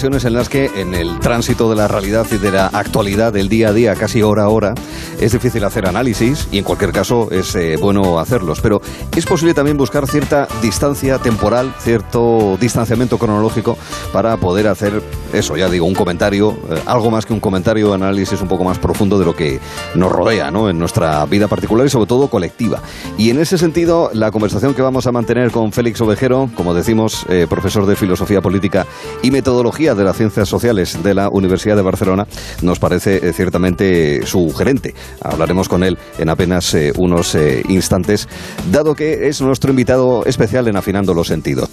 ocasiones en las que en el tránsito de la realidad y de la actualidad del día a día, casi hora a hora, es difícil hacer análisis y en cualquier caso es eh, bueno hacerlos. Pero es posible también buscar cierta distancia temporal, cierto distanciamiento cronológico para poder hacer eso, ya digo, un comentario, eh, algo más que un comentario, análisis un poco más profundo de lo que nos rodea ¿no? en nuestra vida particular y sobre todo colectiva. Y en ese sentido, la conversación que vamos a mantener con Félix Ovejero, como decimos, eh, profesor de Filosofía Política y Metodología de las Ciencias Sociales de la Universidad de Barcelona, nos parece eh, ciertamente sugerente. Hablaremos con él en apenas unos instantes, dado que es nuestro invitado especial en Afinando los Sentidos.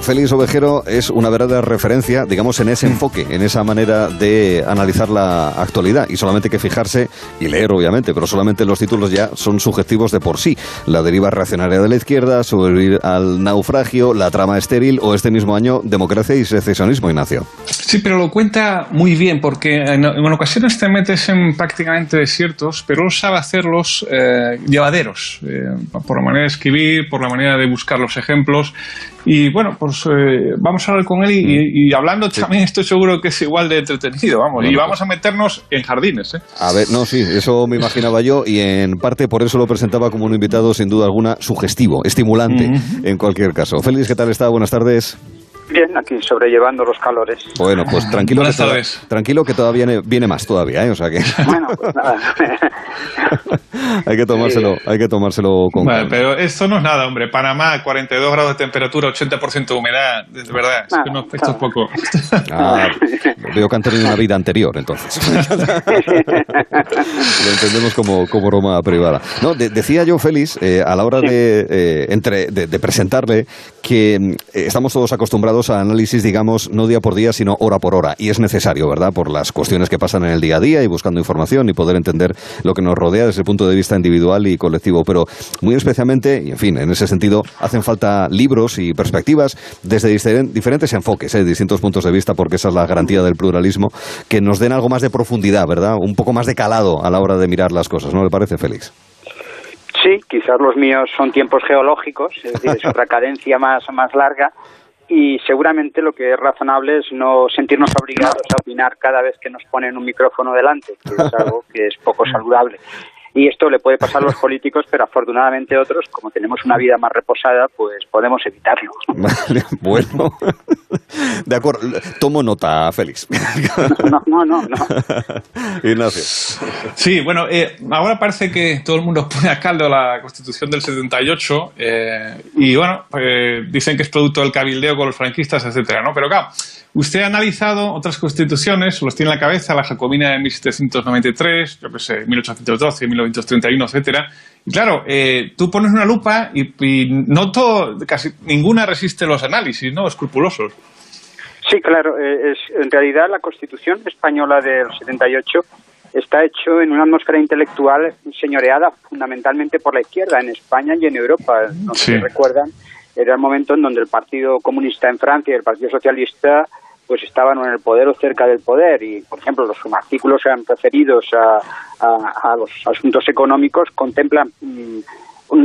Félix Ovejero es una verdadera referencia, digamos, en ese enfoque, en esa manera de analizar la actualidad. Y solamente hay que fijarse y leer, obviamente, pero solamente los títulos ya son subjetivos de por sí. La deriva reaccionaria de la izquierda, sobrevivir al naufragio, la trama estéril o este mismo año, democracia y secesionismo, Ignacio. Sí, pero lo cuenta muy bien, porque en, ocasiones te metes en prácticamente desiertos, pero él sabe hacerlos eh, llevaderos, eh, por la manera de escribir, por la manera de buscar los ejemplos. Y bueno, pues eh, vamos a hablar con él y, hablando también estoy seguro que es igual de entretenido, vamos. y vamos pues a meternos en jardines, ¿eh? A ver, no, sí, eso me imaginaba yo y en parte por eso lo presentaba como un invitado sin duda alguna sugestivo, estimulante en cualquier caso. Félix, ¿qué tal está? Buenas tardes. Bien, aquí sobrellevando los calores. Bueno, pues tranquilo, que, tranquilo que todavía viene, más todavía, ¿eh? O sea que... Bueno, pues nada. hay que tomárselo, hay que tomárselo con bueno, Pero esto no es nada, hombre. Panamá, 42 grados de temperatura, 80% de humedad, de verdad, esto es poco. Ah, veo que han tenido una vida anterior, entonces. Lo entendemos como, como broma privada. No, decía yo, Félix, eh, a la hora de, eh, entre, de, presentarle, que eh, estamos todos acostumbrados a análisis, digamos, no día por día, sino hora por hora. Y es necesario, ¿verdad? Por las cuestiones que pasan en el día a día y buscando información y poder entender lo que nos rodea desde el punto de vista individual y colectivo. Pero muy especialmente, y en fin, en ese sentido, hacen falta libros y perspectivas desde diferentes enfoques, ¿eh? distintos puntos de vista, porque esa es la garantía del pluralismo, que nos den algo más de profundidad, ¿verdad? Un poco más de calado a la hora de mirar las cosas, ¿no le parece, Félix? Sí, quizás los míos son tiempos geológicos, es decir, es otra cadencia más, más larga, y seguramente lo que es razonable es no sentirnos obligados a opinar cada vez que nos ponen un micrófono delante, que es algo que es poco saludable. Y esto le puede pasar a los políticos, pero afortunadamente otros, como tenemos una vida más reposada, pues podemos evitarlo. bueno, de acuerdo. Tomo nota, Félix. No, no, no. no. Ignacio. Sí, bueno, eh, ahora parece que todo el mundo pone a caldo la Constitución del 78 eh, y, bueno, eh, dicen que es producto del cabildeo con los franquistas, etcétera, ¿no? Pero claro, Usted ha analizado otras constituciones, los tiene en la cabeza, la Jacobina de 1793, yo qué sé, 1812, 1931, etcétera. Y claro, eh, tú pones una lupa y, no todo, casi ninguna resiste los análisis, ¿no? Escrupulosos. Sí, claro. Eh, es, en realidad la Constitución española del 78 está hecho en una atmósfera intelectual señoreada fundamentalmente por la izquierda en España y en Europa. No sé si recuerdan era el momento en donde el Partido Comunista en Francia y el Partido Socialista pues estaban en el poder o cerca del poder. Y, por ejemplo, los artículos referidos a, a, los asuntos económicos contemplan mm,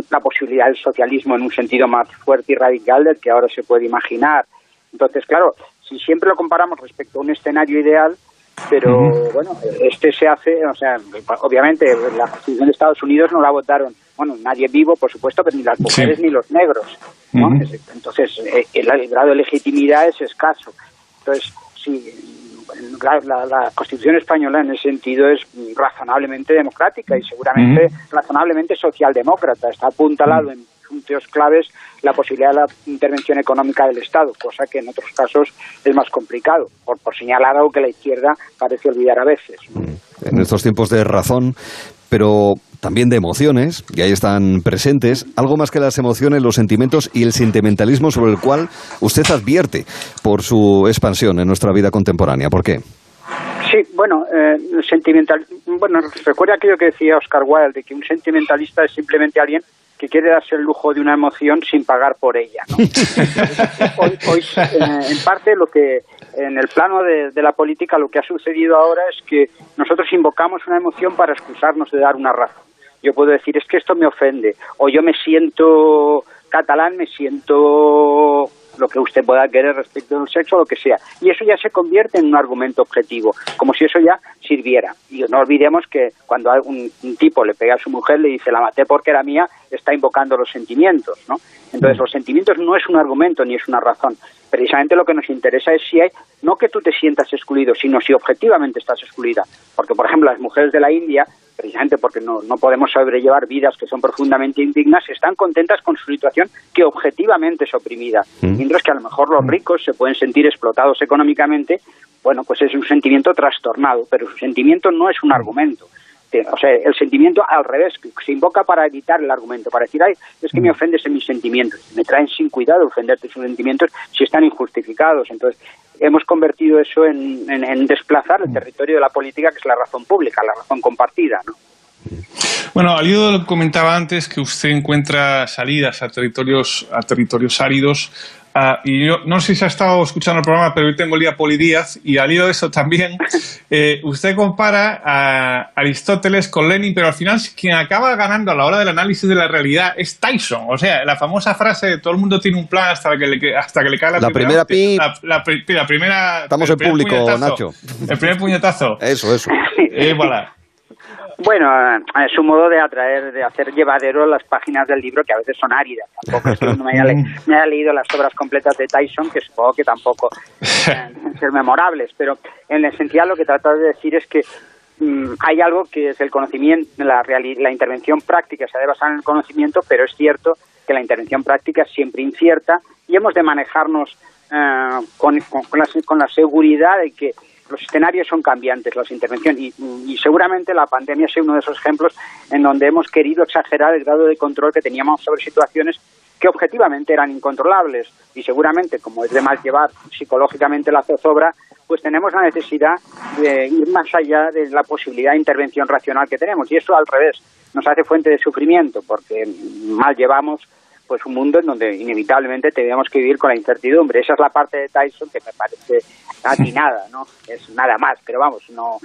la posibilidad del socialismo en un sentido más fuerte y radical del que ahora se puede imaginar. Entonces, claro, si siempre lo comparamos respecto a un escenario ideal, pero bueno, este se hace, o sea, obviamente la Constitución de Estados Unidos no la votaron, bueno, nadie vivo, por supuesto, pero ni las mujeres ni los negros, Entonces, eh, el, grado de legitimidad es escaso. Entonces, sí, la, la, Constitución española en ese sentido es razonablemente democrática y seguramente razonablemente socialdemócrata. Está apuntalado en puntos claves la posibilidad de la intervención económica del Estado, cosa que en otros casos es más complicado, por, por señalar algo que la izquierda parece olvidar a veces. Mm. En estos tiempos de razón, pero también de emociones, y ahí están presentes, algo más que las emociones, los sentimientos y el sentimentalismo sobre el cual usted advierte por su expansión en nuestra vida contemporánea. ¿Por qué? Sí, bueno, eh, sentimental, bueno, recuerda aquello que decía Oscar Wilde, de que un sentimentalista es simplemente alguien que quiere darse el lujo de una emoción sin pagar por ella. ¿no? hoy, eh, en parte, lo que en el plano de, de, la política lo que ha sucedido ahora es que nosotros invocamos una emoción para excusarnos de dar una razón. Yo puedo decir, es que esto me ofende, o yo me siento catalán, me siento lo que usted pueda querer respecto del sexo, lo que sea. Y eso ya se convierte en un argumento objetivo, como si eso ya sirviera. Y no olvidemos que cuando un, un tipo le pega a su mujer, le dice, la maté porque era mía, está invocando los sentimientos, ¿no? Entonces, los sentimientos no es un argumento ni es una razón. Precisamente lo que nos interesa es si hay, no que tú te sientas excluido, sino si objetivamente estás excluida. Porque, por ejemplo, las mujeres de la India, precisamente porque no, no podemos sobrellevar vidas que son profundamente indignas, están contentas con su situación que objetivamente es oprimida. Mientras que a lo mejor los ricos se pueden sentir explotados económicamente, bueno, pues es un sentimiento trastornado, pero su sentimiento no es un argumento o sea, el sentimiento al revés, se invoca para evitar el argumento, para decir, ay, es que me ofendes en mis sentimientos. Me traen sin cuidado ofenderte sus sentimientos si están injustificados. Entonces, hemos convertido eso en, en, desplazar el territorio de la política, que es la razón pública, la razón compartida, ¿no? Bueno, Alido comentaba antes que usted encuentra salidas a territorios, a territorios áridos Uh, y yo no sé si ha estado escuchando el programa, pero hoy tengo el día Polidíaz y al hilo de eso también, eh, usted compara a Aristóteles con Lenin, pero al final quien acaba ganando a la hora del análisis de la realidad es Tyson. O sea, la famosa frase de todo el mundo tiene un plan hasta que le, hasta que le cae la, la primera, primera la, la, primera... Estamos en público, Nacho. El primer puñetazo. Eso, eso. Eh, voilà. Bueno, es un modo de atraer, de hacer llevadero las páginas del libro que a veces son áridas. Tampoco es que uno me haya, leído las obras completas de Tyson, que supongo que tampoco pueden ser memorables, pero en esencial lo que trata de decir es que mm, hay algo que es el conocimiento, la, la intervención práctica se debe basar en el conocimiento, pero es cierto que la intervención práctica es siempre incierta y hemos de manejarnos eh, con, con, la, con la seguridad de que los escenarios son cambiantes, las intervenciones, y, seguramente la pandemia es uno de esos ejemplos en donde hemos querido exagerar el grado de control que teníamos sobre situaciones que objetivamente eran incontrolables y seguramente, como es de mal llevar psicológicamente la zozobra, pues tenemos la necesidad de ir más allá de la posibilidad de intervención racional que tenemos. Y eso al revés nos hace fuente de sufrimiento porque mal llevamos pues un mundo en donde inevitablemente tenemos que vivir con la incertidumbre. Esa es la parte de Tyson que me parece atinada, ¿no? Es nada más, pero vamos, no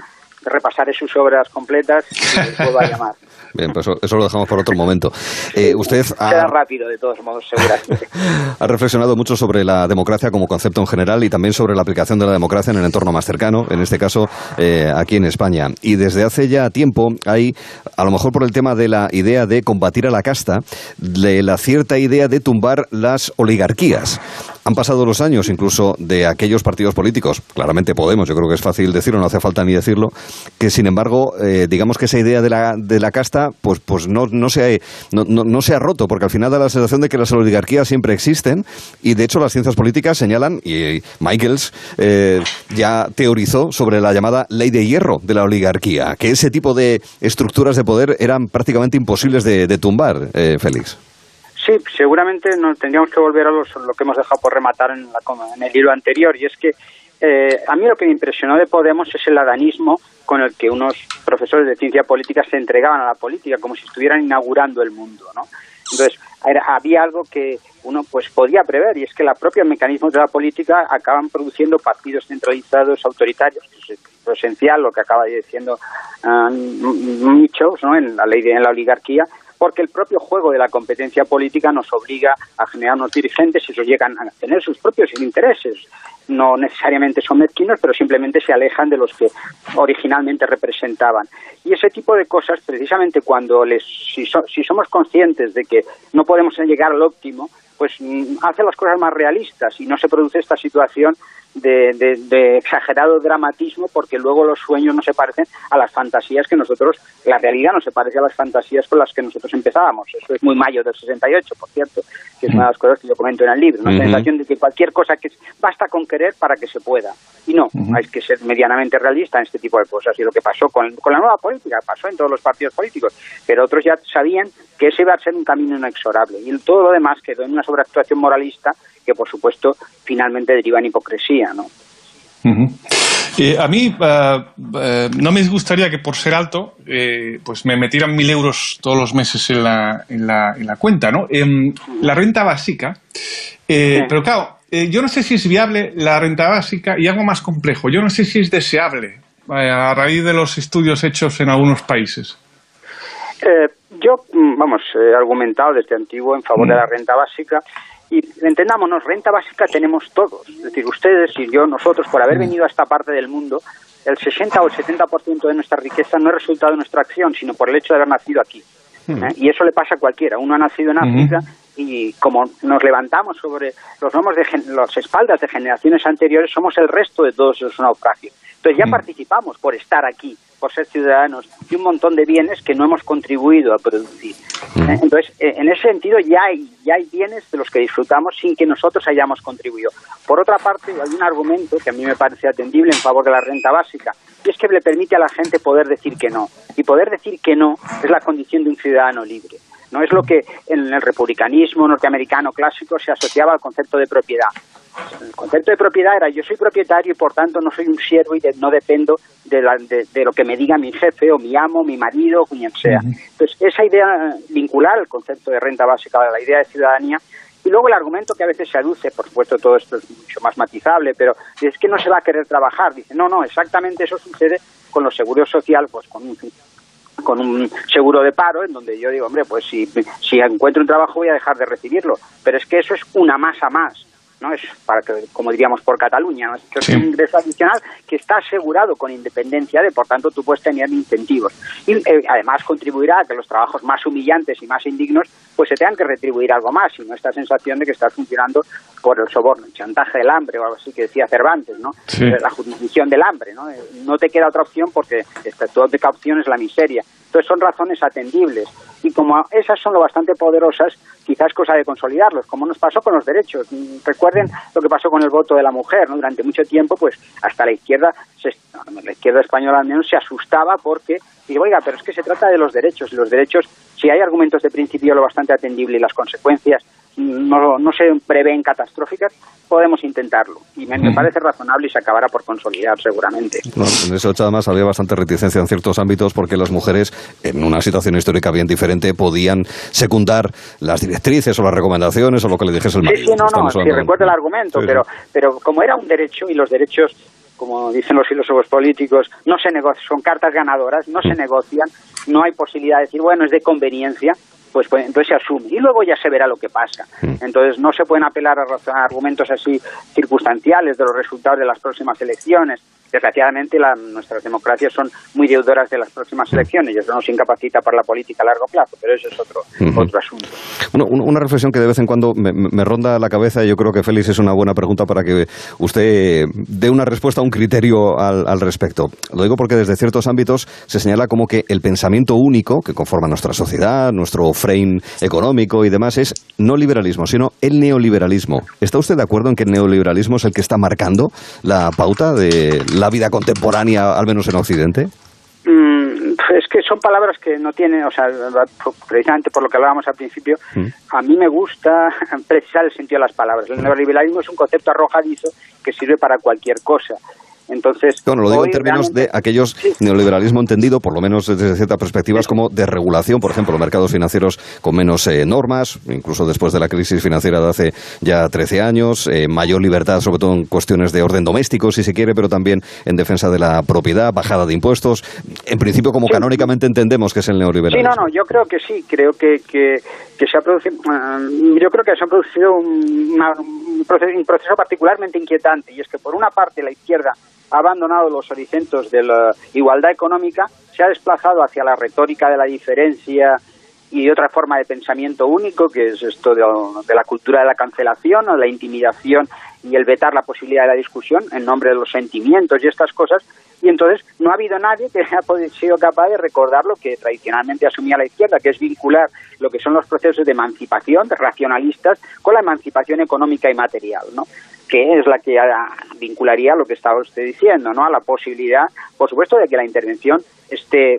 repasaré sus obras completas y les puedo llamar. Bien, pues eso, lo dejamos por otro momento. Eh, usted ha, rápido, de todos modos, seguramente. ha reflexionado mucho sobre la democracia como concepto en general y también sobre la aplicación de la democracia en el entorno más cercano, en este caso eh, aquí en España. Y desde hace ya tiempo hay, a lo mejor por el tema de la idea de combatir a la casta, de la cierta idea de tumbar las oligarquías. Han pasado los años incluso de aquellos partidos políticos, claramente Podemos, yo creo que es fácil decirlo, no hace falta ni decirlo, que sin embargo, eh, digamos que esa idea de la, de la casta pues, pues no, no, se ha, no, no, se ha roto, porque al final da la sensación de que las oligarquías siempre existen y de hecho las ciencias políticas señalan, y Michaels eh, ya teorizó sobre la llamada ley de hierro de la oligarquía, que ese tipo de estructuras de poder eran prácticamente imposibles de, tumbar, eh, Félix. Sí, seguramente no, tendríamos que volver a lo que hemos dejado por rematar en, en el libro anterior, y es que eh, a mí lo que me impresionó de Podemos es el adanismo con el que unos profesores de ciencia política se entregaban a la política, como si estuvieran inaugurando el mundo, ¿no? Entonces, había algo que uno pues podía prever, y es que los propios mecanismos de la política acaban produciendo partidos centralizados autoritarios, que es lo esencial, lo que acaba diciendo um, ¿no? en la ley de la oligarquía, porque el propio juego de la competencia política nos obliga a generar unos dirigentes ellos llegan a tener sus propios intereses. No necesariamente son mezquinos, pero simplemente se alejan de los que originalmente representaban. Y ese tipo de cosas, precisamente cuando les, si somos conscientes de que no podemos llegar al óptimo, pues mm, hace las cosas más realistas y no se produce esta situación de, exagerado dramatismo porque luego los sueños no se parecen a las fantasías que nosotros, la realidad no se parece a las fantasías con las que nosotros empezábamos. Eso es muy mayo del 68, por cierto, que es una de las cosas que yo comento en el libro. La sensación de que cualquier cosa que basta con querer para que se pueda. Y no, hay que ser medianamente realista en este tipo de cosas. Y lo que pasó con, con la nueva política, pasó en todos los partidos políticos, pero otros ya sabían que ese iba a ser un camino inexorable. Y todo lo demás quedó en una sobreactuación moralista que, por supuesto, finalmente deriva en hipocresía, ¿no? Eh, a mí no me gustaría que por ser alto pues me metieran mil euros todos los meses en la, en la, en la cuenta, ¿no? Em, la renta básica, pero claro, yo no sé si es viable la renta básica y algo más complejo. Yo no sé si es deseable a raíz de los estudios hechos en algunos países. Eh, yo, mm, vamos, he argumentado desde antiguo en favor de la mm. renta básica y entendámonos, renta básica tenemos todos. Es decir, ustedes y yo, nosotros, por haber mm. venido a esta parte del mundo, el 60 o el 70% de nuestra riqueza no es resultado de nuestra acción, sino por el hecho de haber nacido aquí. ¿eh? Y eso le pasa a cualquiera. Uno ha nacido en África y como nos levantamos sobre los lomos de las espaldas de generaciones anteriores, somos el resto de todos esos naufragios. Entonces ya participamos por estar aquí por ser ciudadanos y un montón de bienes que no hemos contribuido a producir. ¿Eh? Entonces, eh, en ese sentido ya hay, ya hay bienes de los que disfrutamos sin que nosotros hayamos contribuido. Por otra parte, hay un argumento que a mí me parece atendible en favor de la renta básica, y es que le permite a la gente poder decir que no. Y poder decir que no es la condición de un ciudadano libre. No es lo que en el republicanismo norteamericano clásico se asociaba al concepto de propiedad. El concepto de propiedad era yo soy propietario y por tanto no soy un siervo y no dependo de, de, lo que me diga mi jefe o mi amo, mi marido, quien sea. Entonces, esa idea vincular el concepto de renta básica a la idea de ciudadanía y luego el argumento que a veces se aduce, por supuesto todo esto es mucho más matizable, pero es que no se va a querer trabajar. Dice, no, no, exactamente eso sucede con los seguros sociales, pues con un con un seguro de paro en donde yo digo, hombre, pues si, si encuentro un trabajo voy a dejar de recibirlo. Pero es que eso es una masa más. ¿No? Es para que, como diríamos por Cataluña, es un ingreso adicional que está asegurado con independencia de, por tanto, tú puedes tener incentivos. Y eh, además contribuirá a que los trabajos más humillantes y más indignos pues se tengan que retribuir algo más y no esta sensación de que estás funcionando por el soborno, el chantaje del hambre o algo así que decía Cervantes, ¿no? La jurisdicción del hambre, ¿no? No te queda otra opción porque tu única opción es la miseria. Entonces son razones atendibles. Y como esas son lo bastante poderosas, quizás cosa de consolidarlos, como nos pasó con los derechos. Recuerden lo que pasó con el voto de la mujer, ¿no? Durante mucho tiempo, pues hasta la izquierda, la izquierda española al menos, se asustaba porque, digo, oiga, pero es que se trata de los derechos, y los derechos, si hay argumentos de principio lo bastante atendible y las consecuencias no, no se prevén catastróficas, podemos intentarlo. Y me, parece razonable y se acabará por consolidar seguramente. en eso además había bastante reticencia en ciertos ámbitos porque las mujeres, en una situación histórica bien diferente, podían secundar las directrices o las recomendaciones o lo que le dijese el marido. Sí, sí, no, no, sí, recuerdo el argumento, pero, pero como era un derecho y los derechos como dicen los filósofos políticos, no se negocian, son cartas ganadoras, no se negocian, no hay posibilidad de decir, bueno, es de conveniencia, pues, pues, entonces se asume y luego ya se verá lo que pasa. Mm. Entonces no se pueden apelar a, argumentos así circunstanciales de los resultados de las próximas elecciones. Desgraciadamente nuestras democracias son muy deudoras de las próximas mm. elecciones y eso nos incapacita para la política a largo plazo, pero eso es otro, otro asunto. Una reflexión que de vez en cuando me, ronda la cabeza y yo creo que Félix es una buena pregunta para que usted dé una respuesta, un criterio al, al respecto. Lo digo porque desde ciertos ámbitos se señala como que el pensamiento único que conforma nuestra sociedad, nuestro frame económico y demás es no liberalismo, sino el neoliberalismo. ¿Está usted de acuerdo en que el neoliberalismo es el que está marcando la pauta de la vida contemporánea, al menos en Occidente? Es que son palabras que no tienen, o sea, precisamente por lo que hablábamos al principio, mm. a mí me gusta precisar el sentido de las palabras. El neoliberalismo es un concepto arrojadizo que sirve para cualquier cosa. Entonces, bueno, lo digo en términos de aquellos neoliberalismo entendido, por lo menos desde ciertas perspectivas, como de regulación, por ejemplo, los mercados financieros con menos eh, normas, incluso después de la crisis financiera de hace ya 13 años, eh, mayor libertad, sobre todo en cuestiones de orden doméstico, si se quiere, pero también en defensa de la propiedad, bajada de impuestos. En principio, como canónicamente entendemos que es el neoliberalismo. Sí, no, no, yo creo que sí, creo que, que, se ha producido, yo creo que se ha producido un proceso particularmente inquietante, y es que por una parte la izquierda ha abandonado los horizontes de la igualdad económica, se ha desplazado hacia la retórica de la diferencia y otra forma de pensamiento único, que es esto de, la cultura de la cancelación o la intimidación y el vetar la posibilidad de la discusión en nombre de los sentimientos y estas cosas. Y entonces no ha habido nadie que haya sido capaz de recordar lo que tradicionalmente asumía la izquierda, que es vincular lo que son los procesos de emancipación, de racionalistas, con la emancipación económica y material, ¿no? Que es la que vincularía lo que estaba usted diciendo, ¿no? A la posibilidad, por supuesto, de que la intervención esté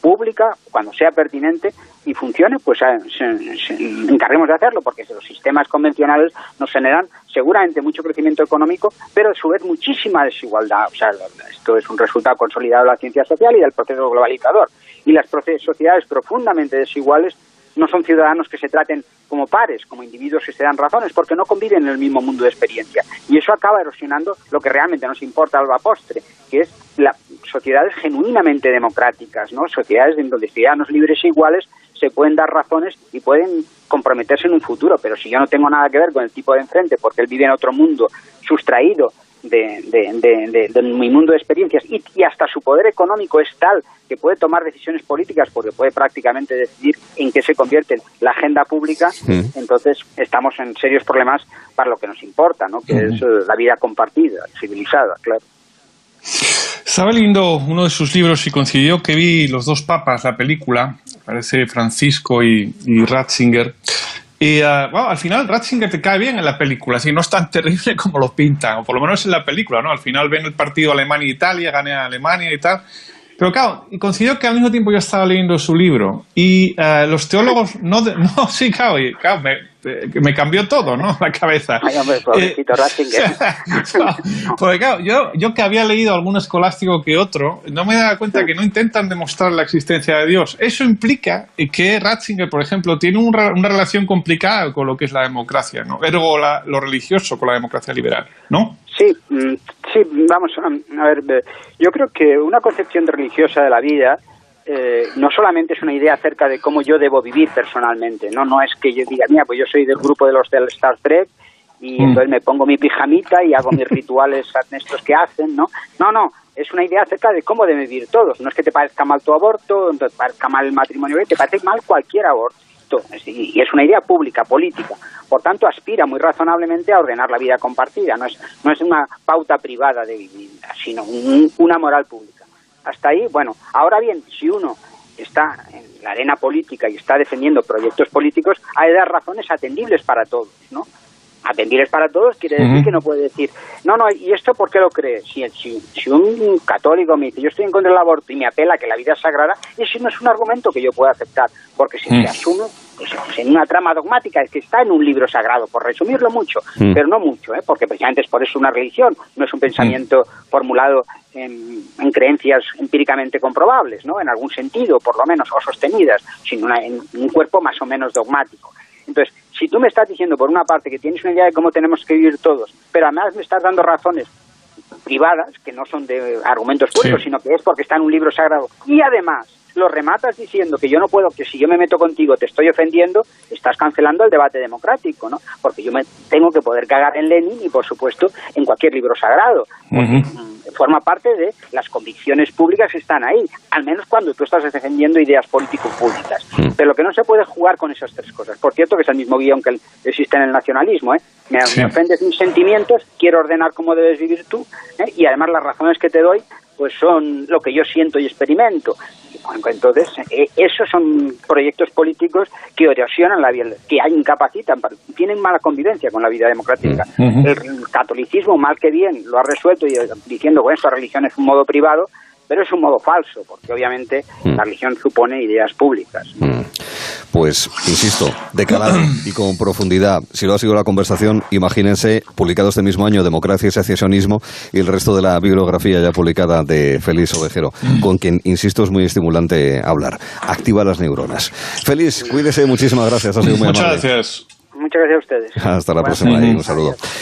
pública, cuando sea pertinente y funcione, pues encarguemos de hacerlo, porque los sistemas convencionales nos generan seguramente mucho crecimiento económico, pero a su vez muchísima desigualdad. O sea, esto es un resultado consolidado de la ciencia social y del proceso globalizador. Y las sociedades profundamente desiguales no son ciudadanos que se traten como pares, como individuos que se dan razones, porque no conviven en el mismo mundo de experiencia. Y eso acaba erosionando lo que realmente nos importa al postre, que es las sociedades genuinamente democráticas, ¿no? sociedades en donde ciudadanos libres e iguales se pueden dar razones y pueden comprometerse en un futuro. Pero si yo no tengo nada que ver con el tipo de enfrente, porque él vive en otro mundo sustraído de, mi mundo de experiencias y, hasta su poder económico es tal que puede tomar decisiones políticas porque puede prácticamente decidir en qué se convierte la agenda pública, entonces estamos en serios problemas para lo que nos importa, ¿no? que es eh, la vida compartida, civilizada, claro. Estaba leyendo uno de sus libros y coincidió que vi Los dos papas, la película, parece Francisco y, y Ratzinger, y uh, bueno, al final Ratzinger te cae bien en la película, así no es tan terrible como lo pintan, o por lo menos en la película, ¿no? Al final ven el partido Alemania-Italia, gana Alemania y tal. Pero claro, considero que al mismo tiempo yo estaba leyendo su libro y uh, los teólogos no, no sí, claro, y, claro me, este, me cambió todo, ¿no? La cabeza. Ay, hombre, pobrecito eh, porque claro, yo, yo que había leído algún escolástico que otro, no me daba cuenta que no intentan demostrar la existencia de Dios. Eso implica que Ratzinger, por ejemplo, tiene una relación complicada con lo que es la democracia, ¿no? Ergo lo religioso con la democracia liberal, ¿no? Sí, mm, sí, vamos a ver, yo creo que una concepción religiosa de la vida eh, no solamente es una idea acerca de cómo yo debo vivir personalmente, no no es que yo diga, mira, pues yo soy del grupo de los del Star Trek y mm. entonces me pongo mi pijamita y hago mis rituales estos que hacen, ¿no? No, no, es una idea acerca de cómo deben vivir todos. No es que te parezca mal tu aborto, no te parezca mal el matrimonio, te parece mal cualquier aborto. Y es una idea pública, política. Por tanto, aspira muy razonablemente a ordenar la vida compartida. No es, no es una pauta privada de vivir, sino una moral pública. Hasta ahí, bueno, ahora bien, si uno está en la arena política y está defendiendo proyectos políticos, hay de dar razones atendibles para todos, ¿no? Atendibles para todos quiere decir que no puede decir, no, no, ¿y esto por qué lo cree? Si, si, un católico me dice, yo estoy en contra del aborto y me apela que la vida es sagrada, ese no es un argumento que yo pueda aceptar, porque si se asume pues, en una trama dogmática, es que está en un libro sagrado, por resumirlo mucho, pero no mucho, ¿eh? porque precisamente es por eso una religión, no es un pensamiento formulado en, creencias empíricamente comprobables, ¿no? En algún sentido, por lo menos, o sostenidas, sino en un cuerpo más o menos dogmático. Entonces, si tú me estás diciendo, por una parte, que tienes una idea de cómo tenemos que vivir todos, pero además me estás dando razones privadas, que no son de argumentos puros, sino que es porque está en un libro sagrado, y además lo rematas diciendo que yo no puedo, que si yo me meto contigo te estoy ofendiendo, estás cancelando el debate democrático, ¿no? Porque yo me tengo que poder cagar en Lenin y, por supuesto, en cualquier libro sagrado. Mm, forma parte de las convicciones públicas que están ahí, al menos cuando tú estás defendiendo ideas político-públicas. Pero lo que no se puede jugar con esas tres cosas. Por cierto, que es el mismo guion que existe en el nacionalismo, ¿eh? Me, ofendes mis sentimientos, quiero ordenar cómo debes vivir tú, ¿eh? y además las razones que te doy pues son lo que yo siento y experimento. Entonces, eh, esos son proyectos políticos que erosionan la vida, que incapacitan, tienen mala convivencia con la vida democrática. El catolicismo, mal que bien, lo ha resuelto y, diciendo que esta religión es un modo privado, pero es un modo falso, porque obviamente mm. la religión supone ideas públicas. Mm. Pues, insisto, de calado y con profundidad. Si lo ha sido la conversación, imagínense, publicado este mismo año, Democracia y Secesionismo, y el resto de la bibliografía ya publicada de Félix Ovejero, con quien, insisto, es muy estimulante hablar. Activa las neuronas. Félix, cuídese, muchísimas gracias. Ha sido muy Muchas gracias. Muchas gracias a ustedes. Hasta la próxima y un saludo.